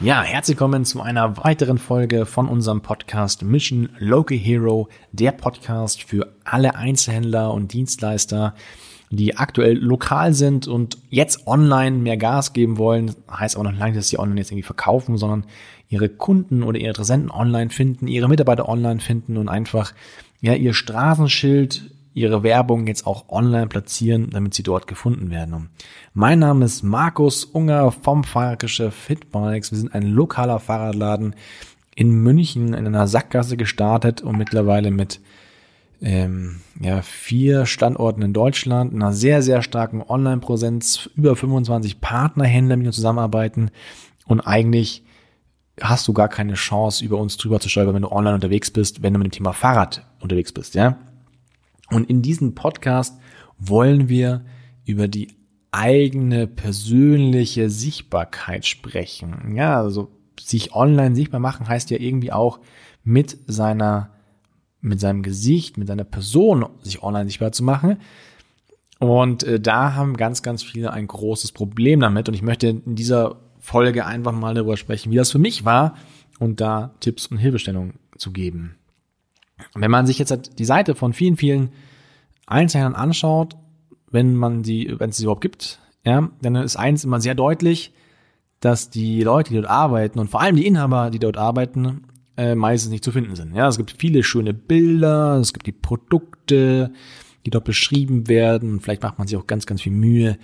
Ja, herzlich willkommen zu einer weiteren Folge von unserem Podcast Mission Local Hero, der Podcast für alle Einzelhändler und Dienstleister, die aktuell lokal sind und jetzt online mehr Gas geben wollen. Heißt aber noch lange, dass sie online jetzt irgendwie verkaufen, sondern ihre Kunden oder ihre Interessenten online finden, ihre Mitarbeiter online finden und einfach ja ihr Straßenschild ihre Werbung jetzt auch online platzieren, damit sie dort gefunden werden. Mein Name ist Markus Unger vom Fahrradgeschäft Fitbikes. Wir sind ein lokaler Fahrradladen in München in einer Sackgasse gestartet und mittlerweile mit ähm, ja, vier Standorten in Deutschland, einer sehr, sehr starken Online-Präsenz, über 25 Partnerhändler, mit uns zusammenarbeiten und eigentlich hast du gar keine Chance, über uns drüber zu stolpern, wenn du online unterwegs bist, wenn du mit dem Thema Fahrrad unterwegs bist, ja. Und in diesem Podcast wollen wir über die eigene persönliche Sichtbarkeit sprechen. Ja, also sich online sichtbar machen heißt ja irgendwie auch mit seiner, mit seinem Gesicht, mit seiner Person sich online sichtbar zu machen. Und äh, da haben ganz, ganz viele ein großes Problem damit. Und ich möchte in dieser Folge einfach mal darüber sprechen, wie das für mich war und da Tipps und Hilfestellungen zu geben. Wenn man sich jetzt die Seite von vielen, vielen Einzelhändlern anschaut, wenn man die, wenn es sie überhaupt gibt, ja, dann ist eins immer sehr deutlich, dass die Leute, die dort arbeiten und vor allem die Inhaber, die dort arbeiten, äh, meistens nicht zu finden sind. Ja, es gibt viele schöne Bilder, es gibt die Produkte, die dort beschrieben werden. Vielleicht macht man sich auch ganz, ganz viel Mühe,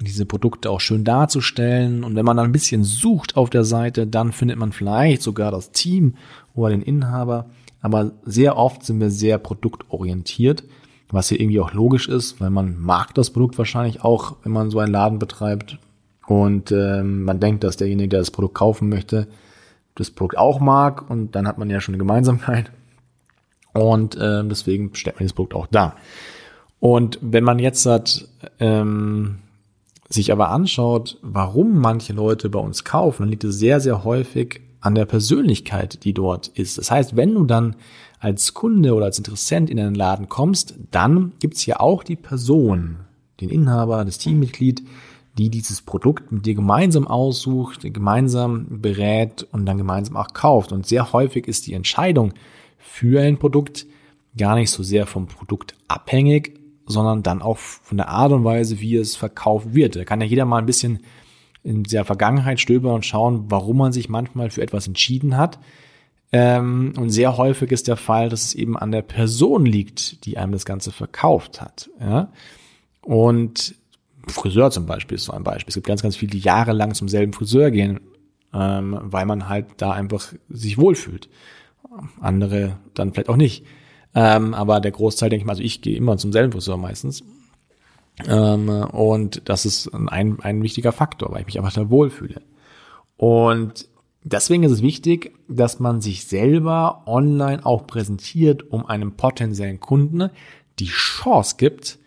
diese Produkte auch schön darzustellen. Und wenn man dann ein bisschen sucht auf der Seite, dann findet man vielleicht sogar das Team oder den Inhaber. Aber sehr oft sind wir sehr produktorientiert was hier irgendwie auch logisch ist, weil man mag das Produkt wahrscheinlich auch, wenn man so einen Laden betreibt. Und ähm, man denkt, dass derjenige, der das Produkt kaufen möchte, das Produkt auch mag. Und dann hat man ja schon eine Gemeinsamkeit. Und äh, deswegen stellt man das Produkt auch da. Und wenn man jetzt hat, ähm, sich aber anschaut, warum manche Leute bei uns kaufen, dann liegt es sehr, sehr häufig an der Persönlichkeit, die dort ist. Das heißt, wenn du dann als Kunde oder als Interessent in einen Laden kommst, dann gibt's ja auch die Person, den Inhaber, das Teammitglied, die dieses Produkt mit dir gemeinsam aussucht, gemeinsam berät und dann gemeinsam auch kauft. Und sehr häufig ist die Entscheidung für ein Produkt gar nicht so sehr vom Produkt abhängig, sondern dann auch von der Art und Weise, wie es verkauft wird. Da kann ja jeder mal ein bisschen in der Vergangenheit stöbern und schauen, warum man sich manchmal für etwas entschieden hat. Ähm, und sehr häufig ist der Fall, dass es eben an der Person liegt, die einem das Ganze verkauft hat. Und Friseur zum Beispiel ist so ein Beispiel. Es gibt ganz, ganz viele, die jahrelang zum selben Friseur gehen, ähm, weil man halt da einfach sich wohlfühlt. Andere dann vielleicht auch nicht. Ähm, aber der Großteil, denke ich mal, also ich gehe immer zum selben Friseur meistens. Ähm, und das ist ein, ein wichtiger Faktor, weil ich mich einfach da wohlfühle. Und Deswegen ist es wichtig, dass man sich selber online auch präsentiert, um einem potenziellen Kunden die Chance gibt,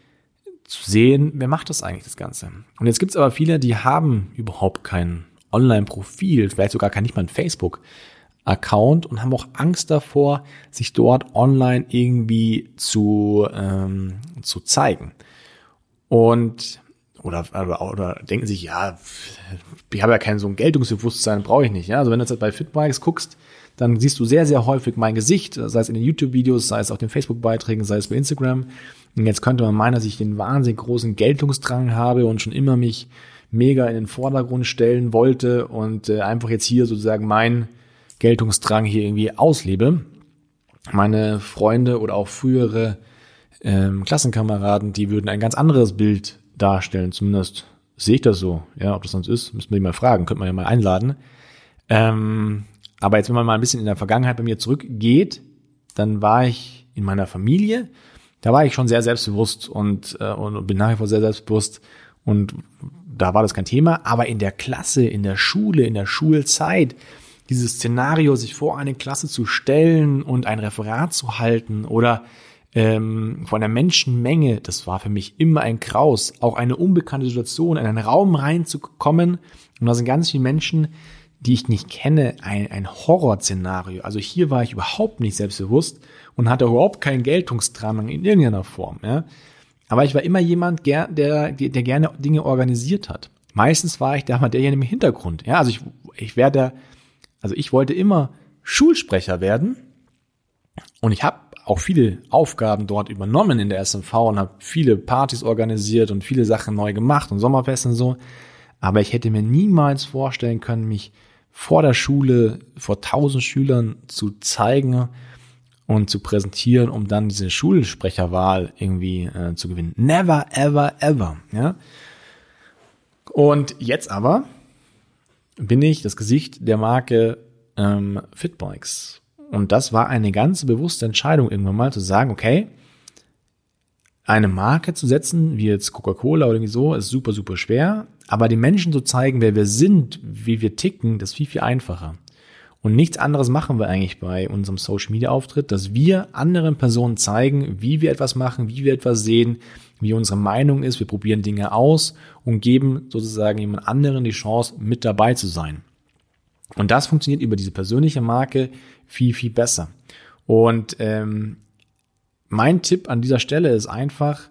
zu sehen, wer macht das eigentlich das Ganze. Und jetzt gibt es aber viele, die haben überhaupt kein Online-Profil, vielleicht sogar kein nicht mal ein Facebook-Account und haben auch Angst davor, sich dort online irgendwie zu, ähm, zu zeigen. Und oder, oder, oder denken sich, ja, ich habe ja kein so ein Geltungsbewusstsein, brauche ich nicht. Ja? Also wenn du jetzt bei Fitbikes guckst, dann siehst du sehr, sehr häufig mein Gesicht, sei es in den YouTube-Videos, sei es auf den Facebook-Beiträgen, sei es bei Instagram. Und jetzt könnte man meinen, dass ich den wahnsinnig großen Geltungsdrang habe und schon immer mich mega in den Vordergrund stellen wollte und äh, einfach jetzt hier sozusagen mein Geltungsdrang hier irgendwie auslebe. Meine Freunde oder auch frühere ähm, Klassenkameraden, die würden ein ganz anderes Bild darstellen. Zumindest sehe ich das so. Ja, ob das sonst ist, müssen wir die mal fragen. Könnte man ja mal einladen. Ähm, aber jetzt, wenn man mal ein bisschen in der Vergangenheit bei mir zurückgeht, dann war ich in meiner Familie. Da war ich schon sehr selbstbewusst und, äh, und bin nach wie vor sehr selbstbewusst. Und da war das kein Thema. Aber in der Klasse, in der Schule, in der Schulzeit, dieses Szenario, sich vor eine Klasse zu stellen und ein Referat zu halten oder ähm, von der Menschenmenge, das war für mich immer ein Kraus, auch eine unbekannte Situation, in einen Raum reinzukommen und da sind ganz viele Menschen, die ich nicht kenne, ein, ein Horrorszenario. Also hier war ich überhaupt nicht selbstbewusst und hatte überhaupt keinen Geltungsdrang in irgendeiner Form. Ja. Aber ich war immer jemand, der, der, der gerne Dinge organisiert hat. meistens war ich da mal derjenige im Hintergrund. Ja, also ich, ich werde, also ich wollte immer Schulsprecher werden und ich habe auch viele Aufgaben dort übernommen in der SMV und habe viele Partys organisiert und viele Sachen neu gemacht und Sommerfest und so. Aber ich hätte mir niemals vorstellen können, mich vor der Schule vor tausend Schülern zu zeigen und zu präsentieren, um dann diese Schulsprecherwahl irgendwie äh, zu gewinnen. Never, ever, ever. Ja. Und jetzt aber bin ich das Gesicht der Marke ähm, Fitbikes. Und das war eine ganz bewusste Entscheidung irgendwann mal zu sagen, okay, eine Marke zu setzen, wie jetzt Coca-Cola oder irgendwie so, ist super, super schwer. Aber den Menschen zu zeigen, wer wir sind, wie wir ticken, das ist viel, viel einfacher. Und nichts anderes machen wir eigentlich bei unserem Social Media Auftritt, dass wir anderen Personen zeigen, wie wir etwas machen, wie wir etwas sehen, wie unsere Meinung ist. Wir probieren Dinge aus und geben sozusagen jemand anderen die Chance, mit dabei zu sein. Und das funktioniert über diese persönliche Marke viel, viel besser. Und ähm, mein Tipp an dieser Stelle ist einfach,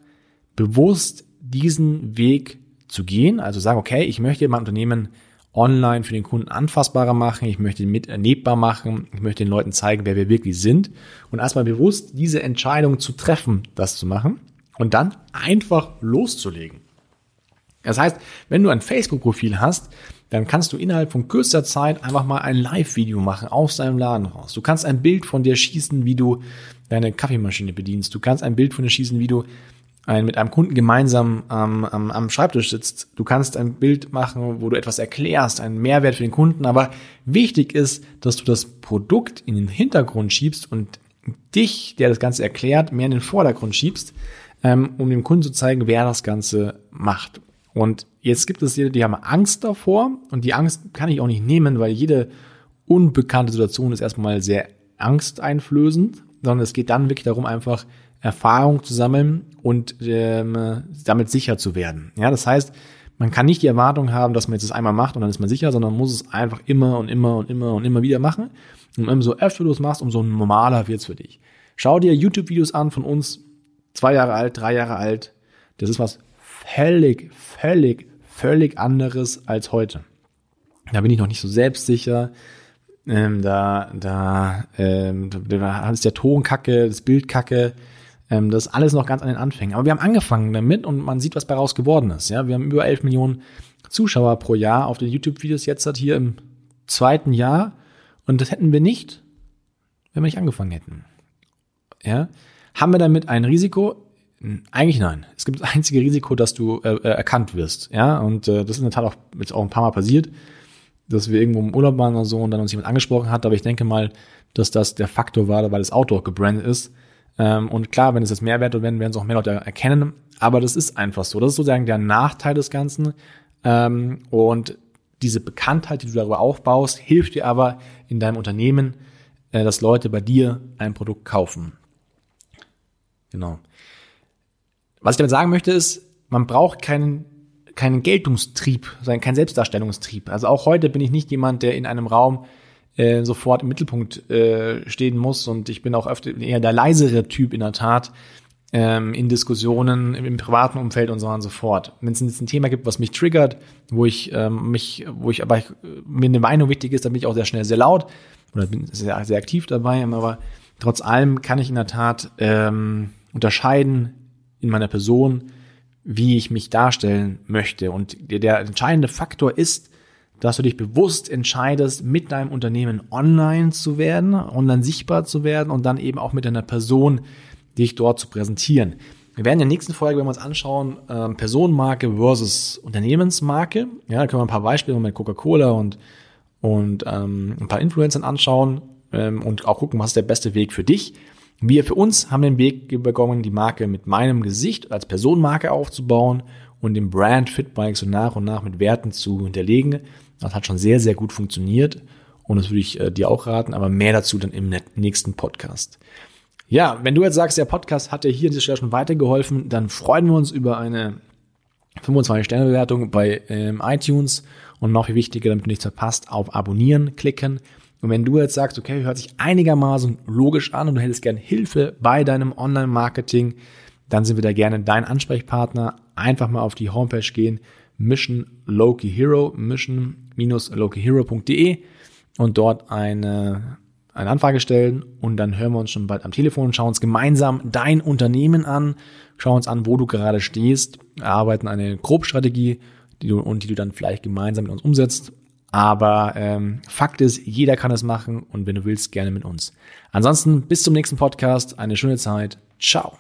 bewusst diesen Weg zu gehen. Also sagen, okay, ich möchte mein Unternehmen online für den Kunden anfassbarer machen, ich möchte ihn mit erlebbar machen, ich möchte den Leuten zeigen, wer wir wirklich sind und erstmal bewusst diese Entscheidung zu treffen, das zu machen und dann einfach loszulegen. Das heißt, wenn du ein Facebook-Profil hast, dann kannst du innerhalb von kürzester Zeit einfach mal ein Live-Video machen aus deinem Laden raus. Du kannst ein Bild von dir schießen, wie du deine Kaffeemaschine bedienst. Du kannst ein Bild von dir schießen, wie du ein, mit einem Kunden gemeinsam ähm, am, am Schreibtisch sitzt. Du kannst ein Bild machen, wo du etwas erklärst, einen Mehrwert für den Kunden. Aber wichtig ist, dass du das Produkt in den Hintergrund schiebst und dich, der das Ganze erklärt, mehr in den Vordergrund schiebst, ähm, um dem Kunden zu zeigen, wer das Ganze macht. Und jetzt gibt es jede, die haben Angst davor und die Angst kann ich auch nicht nehmen, weil jede unbekannte Situation ist erstmal sehr angsteinflößend, sondern es geht dann wirklich darum, einfach Erfahrung zu sammeln und ähm, damit sicher zu werden. Ja, das heißt, man kann nicht die Erwartung haben, dass man jetzt das einmal macht und dann ist man sicher, sondern man muss es einfach immer und immer und immer und immer wieder machen. Und umso öfter du es machst, umso normaler wird's für dich. Schau dir YouTube-Videos an von uns, zwei Jahre alt, drei Jahre alt. Das ist was völlig, völlig, völlig anderes als heute. Da bin ich noch nicht so selbstsicher. Ähm, da, da, ähm, da ist der Ton kacke, das Bild kacke. Ähm, das ist alles noch ganz an den Anfängen. Aber wir haben angefangen damit und man sieht, was bei raus geworden ist. Ja, wir haben über 11 Millionen Zuschauer pro Jahr auf den YouTube-Videos jetzt hat hier im zweiten Jahr. Und das hätten wir nicht, wenn wir nicht angefangen hätten. Ja, haben wir damit ein Risiko? Eigentlich nein. Es gibt das einzige Risiko, dass du äh, äh, erkannt wirst. Ja, und äh, das ist in der Tat auch jetzt auch ein paar Mal passiert, dass wir irgendwo im Urlaub waren oder so und dann uns jemand angesprochen hat. Aber ich denke mal, dass das der Faktor war, weil Auto auch gebrandet ist. Ähm, und klar, wenn es jetzt Mehrwert wird, werden, werden es auch mehr Leute erkennen. Aber das ist einfach so. Das ist sozusagen der Nachteil des Ganzen. Ähm, und diese Bekanntheit, die du darüber aufbaust, hilft dir aber in deinem Unternehmen, äh, dass Leute bei dir ein Produkt kaufen. Genau. Was ich damit sagen möchte, ist, man braucht keinen, keinen Geltungstrieb, keinen Selbstdarstellungstrieb. Also auch heute bin ich nicht jemand, der in einem Raum äh, sofort im Mittelpunkt äh, stehen muss und ich bin auch öfter eher der leisere Typ in der Tat ähm, in Diskussionen im, privaten Umfeld und so weiter und so fort. Wenn es jetzt ein Thema gibt, was mich triggert, wo ich ähm, mich, wo ich aber ich, mir eine Meinung wichtig ist, dann bin ich auch sehr schnell sehr laut oder bin sehr, sehr aktiv dabei, aber trotz allem kann ich in der Tat ähm, unterscheiden, in meiner Person, wie ich mich darstellen möchte. Und der, entscheidende Faktor ist, dass du dich bewusst entscheidest, mit deinem Unternehmen online zu werden, online sichtbar zu werden und dann eben auch mit deiner Person dich dort zu präsentieren. Wir werden in der nächsten Folge, wenn wir uns anschauen, ähm, Personenmarke versus Unternehmensmarke. Ja, da können wir ein paar Beispiele mit Coca-Cola und, und ähm, ein paar Influencern anschauen ähm, und auch gucken, was ist der beste Weg für dich. Wir für uns haben den Weg begonnen, die Marke mit meinem Gesicht als Personenmarke aufzubauen und den Brand Fitbike so nach und nach mit Werten zu hinterlegen. Das hat schon sehr, sehr gut funktioniert und das würde ich äh, dir auch raten, aber mehr dazu dann im nächsten Podcast. Ja, wenn du jetzt sagst, der Podcast hat dir hier an dieser Stelle schon weitergeholfen, dann freuen wir uns über eine 25-Sterne-Bewertung bei ähm, iTunes und noch viel wichtiger, damit du nichts verpasst, auf Abonnieren klicken. Und wenn du jetzt sagst, okay, hört sich einigermaßen logisch an und du hättest gern Hilfe bei deinem Online-Marketing, dann sind wir da gerne dein Ansprechpartner. Einfach mal auf die Homepage gehen, Mission Loki Hero, mission-lokihero.de und dort eine, eine Anfrage stellen und dann hören wir uns schon bald am Telefon, schauen uns gemeinsam dein Unternehmen an, schauen uns an, wo du gerade stehst, erarbeiten eine Grobstrategie die du, und die du dann vielleicht gemeinsam mit uns umsetzt. Aber ähm, Fakt ist, jeder kann es machen und wenn du willst, gerne mit uns. Ansonsten bis zum nächsten Podcast, eine schöne Zeit. Ciao.